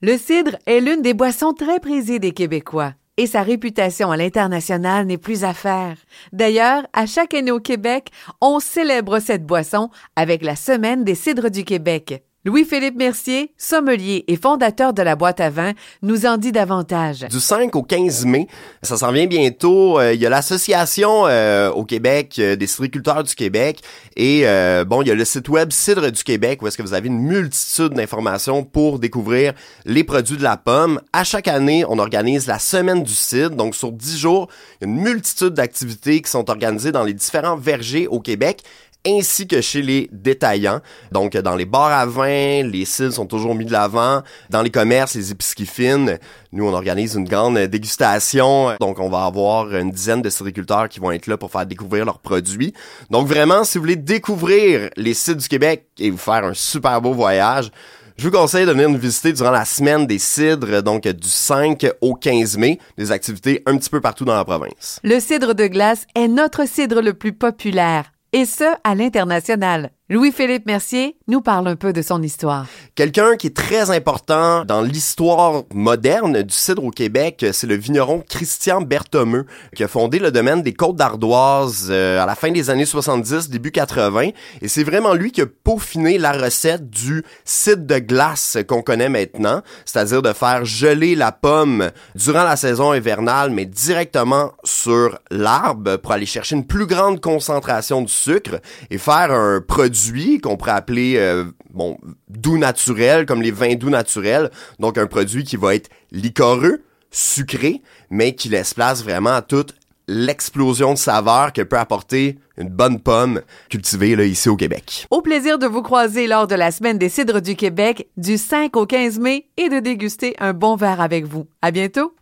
Le cidre est l'une des boissons très prisées des Québécois et sa réputation à l'international n'est plus à faire. D'ailleurs, à chaque année au Québec, on célèbre cette boisson avec la Semaine des cidres du Québec. Louis-Philippe Mercier, sommelier et fondateur de la boîte à vin, nous en dit davantage. Du 5 au 15 mai, ça s'en vient bientôt. Euh, il y a l'association euh, au Québec euh, des cidriculteurs du Québec et bon, il y a le site web Cidre du Québec où est-ce que vous avez une multitude d'informations pour découvrir les produits de la pomme. À chaque année, on organise la semaine du cidre. Donc sur 10 jours, il y a une multitude d'activités qui sont organisées dans les différents vergers au Québec ainsi que chez les détaillants. Donc, dans les bars à vin, les cidres sont toujours mis de l'avant. Dans les commerces, les épiceries fines, nous, on organise une grande dégustation. Donc, on va avoir une dizaine de cidriculteurs qui vont être là pour faire découvrir leurs produits. Donc, vraiment, si vous voulez découvrir les cidres du Québec et vous faire un super beau voyage, je vous conseille de venir nous visiter durant la semaine des cidres, donc du 5 au 15 mai, des activités un petit peu partout dans la province. Le cidre de glace est notre cidre le plus populaire et ce, à l'international. Louis-Philippe Mercier nous parle un peu de son histoire. Quelqu'un qui est très important dans l'histoire moderne du cidre au Québec, c'est le vigneron Christian Berthomeux, qui a fondé le domaine des Côtes d'Ardoise euh, à la fin des années 70, début 80. Et c'est vraiment lui qui a peaufiné la recette du cidre de glace qu'on connaît maintenant, c'est-à-dire de faire geler la pomme durant la saison hivernale, mais directement sur l'arbre pour aller chercher une plus grande concentration de sucre et faire un produit qu'on pourrait appeler euh, doux naturel, comme les vins doux naturels. Donc un produit qui va être liquoreux, sucré, mais qui laisse place vraiment à toute l'explosion de saveur que peut apporter une bonne pomme cultivée là, ici au Québec. Au plaisir de vous croiser lors de la semaine des cidres du Québec du 5 au 15 mai et de déguster un bon verre avec vous. À bientôt!